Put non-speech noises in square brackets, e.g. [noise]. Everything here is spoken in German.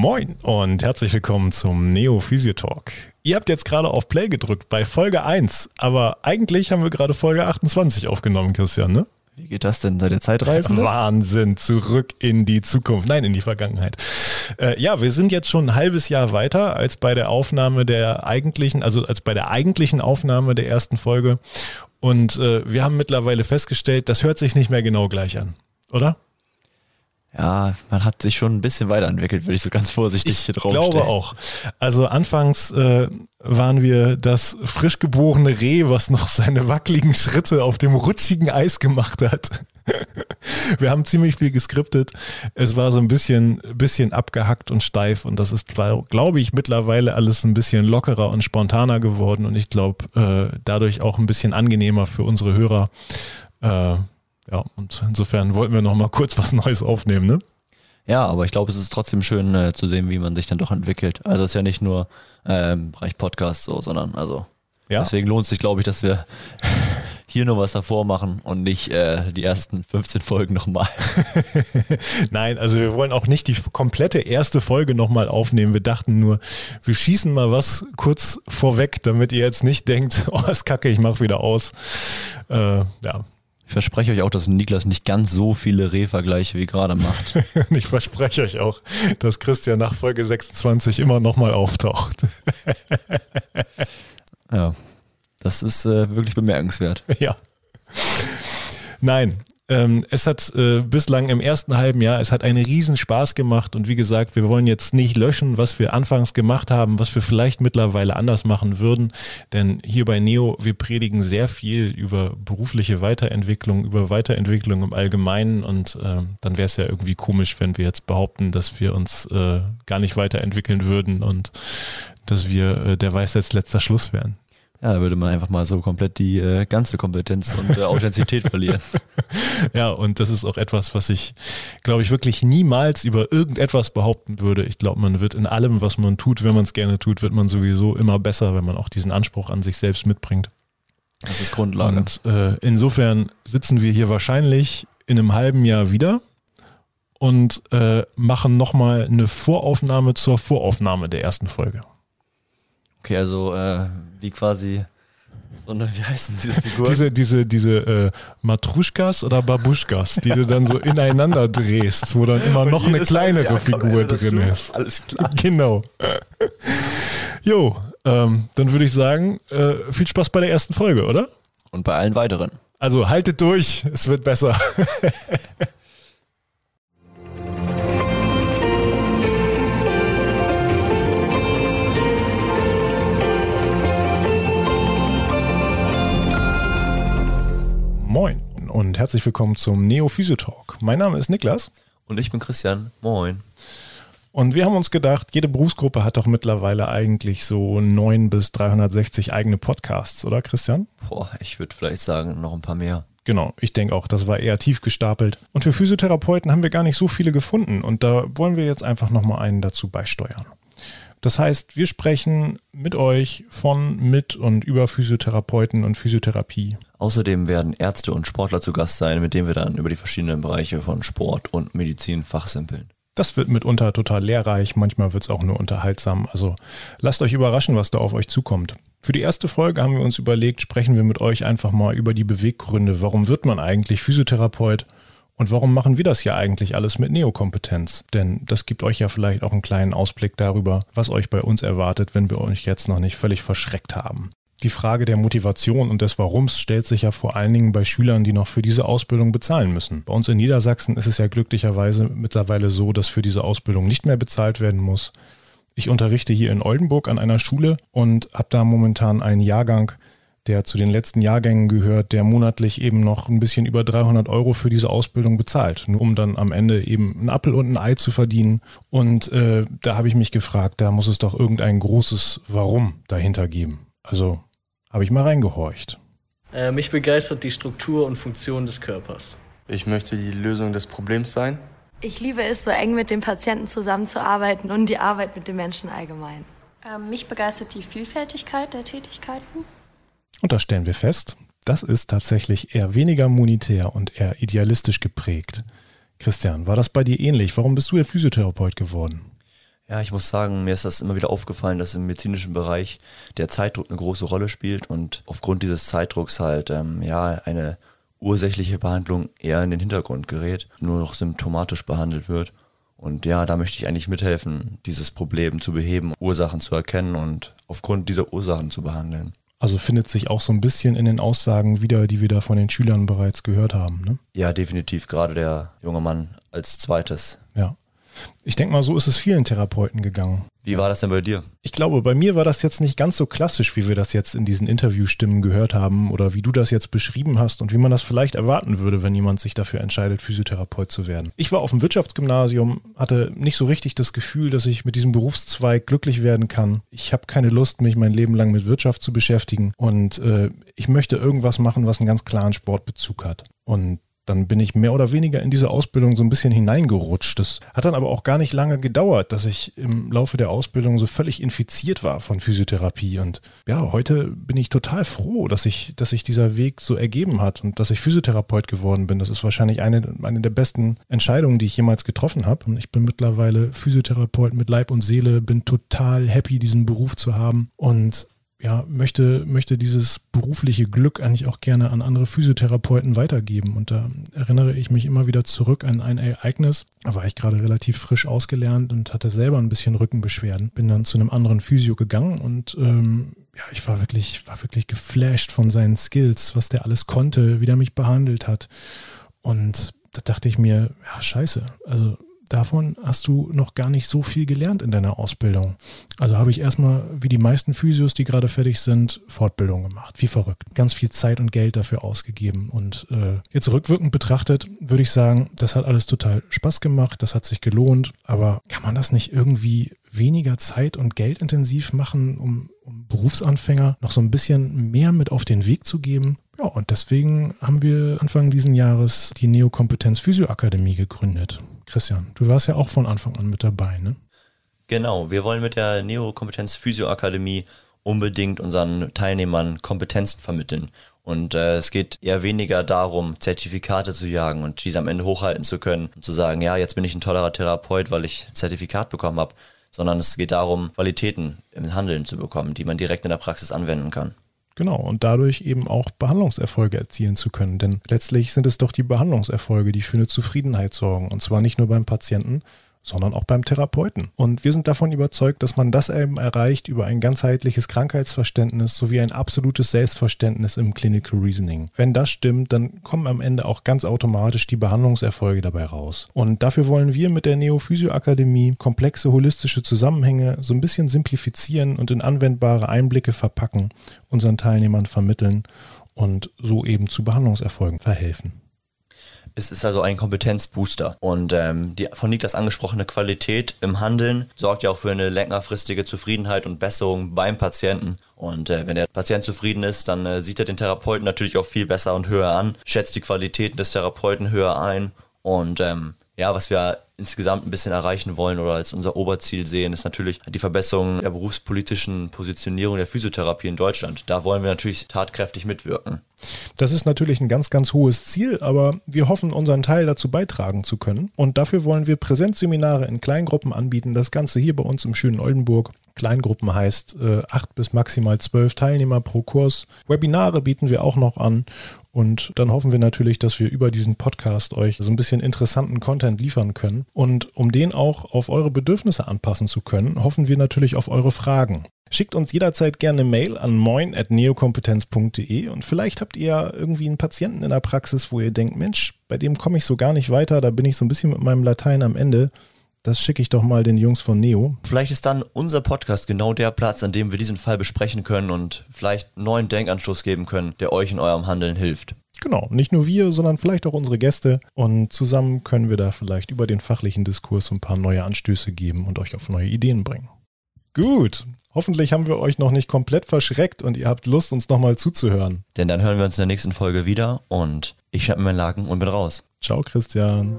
Moin und herzlich willkommen zum Neo Physio Talk. Ihr habt jetzt gerade auf Play gedrückt bei Folge 1, aber eigentlich haben wir gerade Folge 28 aufgenommen, Christian, ne? Wie geht das denn? Seid ihr Zeitreisende? [laughs] Wahnsinn, zurück in die Zukunft. Nein, in die Vergangenheit. Äh, ja, wir sind jetzt schon ein halbes Jahr weiter als bei der Aufnahme der eigentlichen, also als bei der eigentlichen Aufnahme der ersten Folge. Und äh, wir haben mittlerweile festgestellt, das hört sich nicht mehr genau gleich an, oder? Ja, man hat sich schon ein bisschen weiterentwickelt, würde ich so ganz vorsichtig ich hier drauf Ich glaube stellen. auch. Also anfangs äh, waren wir das frisch geborene Reh, was noch seine wackeligen Schritte auf dem rutschigen Eis gemacht hat. [laughs] wir haben ziemlich viel geskriptet. Es war so ein bisschen, bisschen abgehackt und steif und das ist, glaube ich, mittlerweile alles ein bisschen lockerer und spontaner geworden und ich glaube, äh, dadurch auch ein bisschen angenehmer für unsere Hörer. Äh, ja, und insofern wollten wir noch mal kurz was Neues aufnehmen, ne? Ja, aber ich glaube, es ist trotzdem schön äh, zu sehen, wie man sich dann doch entwickelt. Also es ist ja nicht nur ähm, Bereich Podcast so, sondern also ja. deswegen lohnt es sich, glaube ich, dass wir [laughs] hier nur was davor machen und nicht äh, die ersten 15 Folgen nochmal. [laughs] Nein, also wir wollen auch nicht die komplette erste Folge nochmal aufnehmen. Wir dachten nur, wir schießen mal was kurz vorweg, damit ihr jetzt nicht denkt, [laughs] oh, ist kacke, ich mach wieder aus. Äh, ja, ich verspreche euch auch, dass Niklas nicht ganz so viele Rehvergleiche wie gerade macht. [laughs] Ich verspreche euch auch, dass Christian nach Folge 26 immer nochmal auftaucht. [laughs] ja, das ist äh, wirklich bemerkenswert. Ja. Nein, ähm, es hat äh, bislang im ersten halben Jahr, es hat einen riesen Spaß gemacht und wie gesagt, wir wollen jetzt nicht löschen, was wir anfangs gemacht haben, was wir vielleicht mittlerweile anders machen würden, denn hier bei Neo, wir predigen sehr viel über berufliche Weiterentwicklung, über Weiterentwicklung im Allgemeinen und äh, dann wäre es ja irgendwie komisch, wenn wir jetzt behaupten, dass wir uns äh, gar nicht weiterentwickeln würden und dass wir äh, der Weisheits letzter Schluss wären. Ja, da würde man einfach mal so komplett die äh, ganze Kompetenz und äh, Authentizität verlieren. [laughs] Ja, und das ist auch etwas, was ich, glaube ich, wirklich niemals über irgendetwas behaupten würde. Ich glaube, man wird in allem, was man tut, wenn man es gerne tut, wird man sowieso immer besser, wenn man auch diesen Anspruch an sich selbst mitbringt. Das ist Grundlage. Und äh, insofern sitzen wir hier wahrscheinlich in einem halben Jahr wieder und äh, machen nochmal eine Voraufnahme zur Voraufnahme der ersten Folge. Okay, also äh, wie quasi so eine, wie heißen diese Figuren? Diese, diese, diese äh, Matruschkas oder Babuschkas, die du dann so ineinander drehst, wo dann immer noch eine kleinere Figur drin ist. Alles klar. Genau. Jo, ähm, dann würde ich sagen, äh, viel Spaß bei der ersten Folge, oder? Und bei allen weiteren. Also haltet durch, es wird besser. [laughs] Moin und herzlich willkommen zum Neo Physio Talk. Mein Name ist Niklas. Und ich bin Christian. Moin. Und wir haben uns gedacht, jede Berufsgruppe hat doch mittlerweile eigentlich so 9 bis 360 eigene Podcasts, oder Christian? Boah, ich würde vielleicht sagen, noch ein paar mehr. Genau, ich denke auch, das war eher tief gestapelt. Und für Physiotherapeuten haben wir gar nicht so viele gefunden. Und da wollen wir jetzt einfach nochmal einen dazu beisteuern. Das heißt, wir sprechen mit euch von, mit und über Physiotherapeuten und Physiotherapie. Außerdem werden Ärzte und Sportler zu Gast sein, mit denen wir dann über die verschiedenen Bereiche von Sport und Medizin fachsimpeln. Das wird mitunter total lehrreich, manchmal wird es auch nur unterhaltsam. Also lasst euch überraschen, was da auf euch zukommt. Für die erste Folge haben wir uns überlegt, sprechen wir mit euch einfach mal über die Beweggründe. Warum wird man eigentlich Physiotherapeut? Und warum machen wir das hier eigentlich alles mit Neokompetenz? Denn das gibt euch ja vielleicht auch einen kleinen Ausblick darüber, was euch bei uns erwartet, wenn wir euch jetzt noch nicht völlig verschreckt haben. Die Frage der Motivation und des Warums stellt sich ja vor allen Dingen bei Schülern, die noch für diese Ausbildung bezahlen müssen. Bei uns in Niedersachsen ist es ja glücklicherweise mittlerweile so, dass für diese Ausbildung nicht mehr bezahlt werden muss. Ich unterrichte hier in Oldenburg an einer Schule und habe da momentan einen Jahrgang, der zu den letzten Jahrgängen gehört, der monatlich eben noch ein bisschen über 300 Euro für diese Ausbildung bezahlt, nur um dann am Ende eben einen Appel und ein Ei zu verdienen. Und äh, da habe ich mich gefragt, da muss es doch irgendein großes Warum dahinter geben. Also habe ich mal reingehorcht. Äh, mich begeistert die Struktur und Funktion des Körpers. Ich möchte die Lösung des Problems sein. Ich liebe es, so eng mit dem Patienten zusammenzuarbeiten und die Arbeit mit den Menschen allgemein. Ähm, mich begeistert die Vielfältigkeit der Tätigkeiten. Und da stellen wir fest, das ist tatsächlich eher weniger monetär und eher idealistisch geprägt. Christian, war das bei dir ähnlich? Warum bist du der Physiotherapeut geworden? Ja, ich muss sagen, mir ist das immer wieder aufgefallen, dass im medizinischen Bereich der Zeitdruck eine große Rolle spielt und aufgrund dieses Zeitdrucks halt ähm, ja eine ursächliche Behandlung eher in den Hintergrund gerät, nur noch symptomatisch behandelt wird. Und ja, da möchte ich eigentlich mithelfen, dieses Problem zu beheben, Ursachen zu erkennen und aufgrund dieser Ursachen zu behandeln. Also findet sich auch so ein bisschen in den Aussagen wieder, die wir da von den Schülern bereits gehört haben. Ne? Ja, definitiv. Gerade der junge Mann als zweites. Ja. Ich denke mal, so ist es vielen Therapeuten gegangen. Wie war das denn bei dir? Ich glaube, bei mir war das jetzt nicht ganz so klassisch, wie wir das jetzt in diesen Interviewstimmen gehört haben oder wie du das jetzt beschrieben hast und wie man das vielleicht erwarten würde, wenn jemand sich dafür entscheidet, Physiotherapeut zu werden. Ich war auf dem Wirtschaftsgymnasium, hatte nicht so richtig das Gefühl, dass ich mit diesem Berufszweig glücklich werden kann. Ich habe keine Lust, mich mein Leben lang mit Wirtschaft zu beschäftigen und äh, ich möchte irgendwas machen, was einen ganz klaren Sportbezug hat. Und dann bin ich mehr oder weniger in diese Ausbildung so ein bisschen hineingerutscht. Das hat dann aber auch gar nicht lange gedauert, dass ich im Laufe der Ausbildung so völlig infiziert war von Physiotherapie. Und ja, heute bin ich total froh, dass sich dass ich dieser Weg so ergeben hat und dass ich Physiotherapeut geworden bin. Das ist wahrscheinlich eine, eine der besten Entscheidungen, die ich jemals getroffen habe. Und ich bin mittlerweile Physiotherapeut mit Leib und Seele, bin total happy, diesen Beruf zu haben. Und ja, möchte, möchte dieses berufliche Glück eigentlich auch gerne an andere Physiotherapeuten weitergeben. Und da erinnere ich mich immer wieder zurück an ein Ereignis. Da war ich gerade relativ frisch ausgelernt und hatte selber ein bisschen Rückenbeschwerden. Bin dann zu einem anderen Physio gegangen und ähm, ja, ich war wirklich, war wirklich geflasht von seinen Skills, was der alles konnte, wie der mich behandelt hat. Und da dachte ich mir, ja, scheiße. Also davon hast du noch gar nicht so viel gelernt in deiner Ausbildung. Also habe ich erstmal, wie die meisten Physios, die gerade fertig sind, Fortbildung gemacht. Wie verrückt. Ganz viel Zeit und Geld dafür ausgegeben. Und äh, jetzt rückwirkend betrachtet, würde ich sagen, das hat alles total Spaß gemacht, das hat sich gelohnt. Aber kann man das nicht irgendwie weniger Zeit und geldintensiv machen, um, um Berufsanfänger noch so ein bisschen mehr mit auf den Weg zu geben? Ja, und deswegen haben wir Anfang diesen Jahres die Neokompetenz Physioakademie gegründet. Christian, du warst ja auch von Anfang an mit dabei, ne? Genau, wir wollen mit der Neokompetenz Physioakademie unbedingt unseren Teilnehmern Kompetenzen vermitteln. Und äh, es geht eher weniger darum, Zertifikate zu jagen und diese am Ende hochhalten zu können und zu sagen, ja, jetzt bin ich ein tollerer Therapeut, weil ich ein Zertifikat bekommen habe, sondern es geht darum, Qualitäten im Handeln zu bekommen, die man direkt in der Praxis anwenden kann. Genau, und dadurch eben auch Behandlungserfolge erzielen zu können. Denn letztlich sind es doch die Behandlungserfolge, die für eine Zufriedenheit sorgen. Und zwar nicht nur beim Patienten, sondern auch beim Therapeuten. Und wir sind davon überzeugt, dass man das eben erreicht über ein ganzheitliches Krankheitsverständnis sowie ein absolutes Selbstverständnis im Clinical Reasoning. Wenn das stimmt, dann kommen am Ende auch ganz automatisch die Behandlungserfolge dabei raus. Und dafür wollen wir mit der Neophysio Akademie komplexe holistische Zusammenhänge so ein bisschen simplifizieren und in anwendbare Einblicke verpacken, unseren Teilnehmern vermitteln und so eben zu Behandlungserfolgen verhelfen. Es ist also ein Kompetenzbooster. Und ähm, die von Niklas angesprochene Qualität im Handeln sorgt ja auch für eine längerfristige Zufriedenheit und Besserung beim Patienten. Und äh, wenn der Patient zufrieden ist, dann äh, sieht er den Therapeuten natürlich auch viel besser und höher an, schätzt die Qualitäten des Therapeuten höher ein. Und ähm, ja, was wir insgesamt ein bisschen erreichen wollen oder als unser Oberziel sehen, ist natürlich die Verbesserung der berufspolitischen Positionierung der Physiotherapie in Deutschland. Da wollen wir natürlich tatkräftig mitwirken. Das ist natürlich ein ganz, ganz hohes Ziel, aber wir hoffen, unseren Teil dazu beitragen zu können. Und dafür wollen wir Präsenzseminare in Kleingruppen anbieten. Das Ganze hier bei uns im schönen Oldenburg. Kleingruppen heißt äh, acht bis maximal zwölf Teilnehmer pro Kurs. Webinare bieten wir auch noch an und dann hoffen wir natürlich, dass wir über diesen Podcast euch so ein bisschen interessanten Content liefern können. Und um den auch auf eure Bedürfnisse anpassen zu können, hoffen wir natürlich auf eure Fragen. Schickt uns jederzeit gerne Mail an moin.neokompetenz.de und vielleicht habt ihr irgendwie einen Patienten in der Praxis, wo ihr denkt, Mensch, bei dem komme ich so gar nicht weiter, da bin ich so ein bisschen mit meinem Latein am Ende. Das schicke ich doch mal den Jungs von Neo. Vielleicht ist dann unser Podcast genau der Platz, an dem wir diesen Fall besprechen können und vielleicht neuen Denkanstoß geben können, der euch in eurem Handeln hilft. Genau, nicht nur wir, sondern vielleicht auch unsere Gäste. Und zusammen können wir da vielleicht über den fachlichen Diskurs ein paar neue Anstöße geben und euch auf neue Ideen bringen. Gut, hoffentlich haben wir euch noch nicht komplett verschreckt und ihr habt Lust, uns nochmal zuzuhören. Denn dann hören wir uns in der nächsten Folge wieder und ich schnappe mir meinen Laken und bin raus. Ciao, Christian.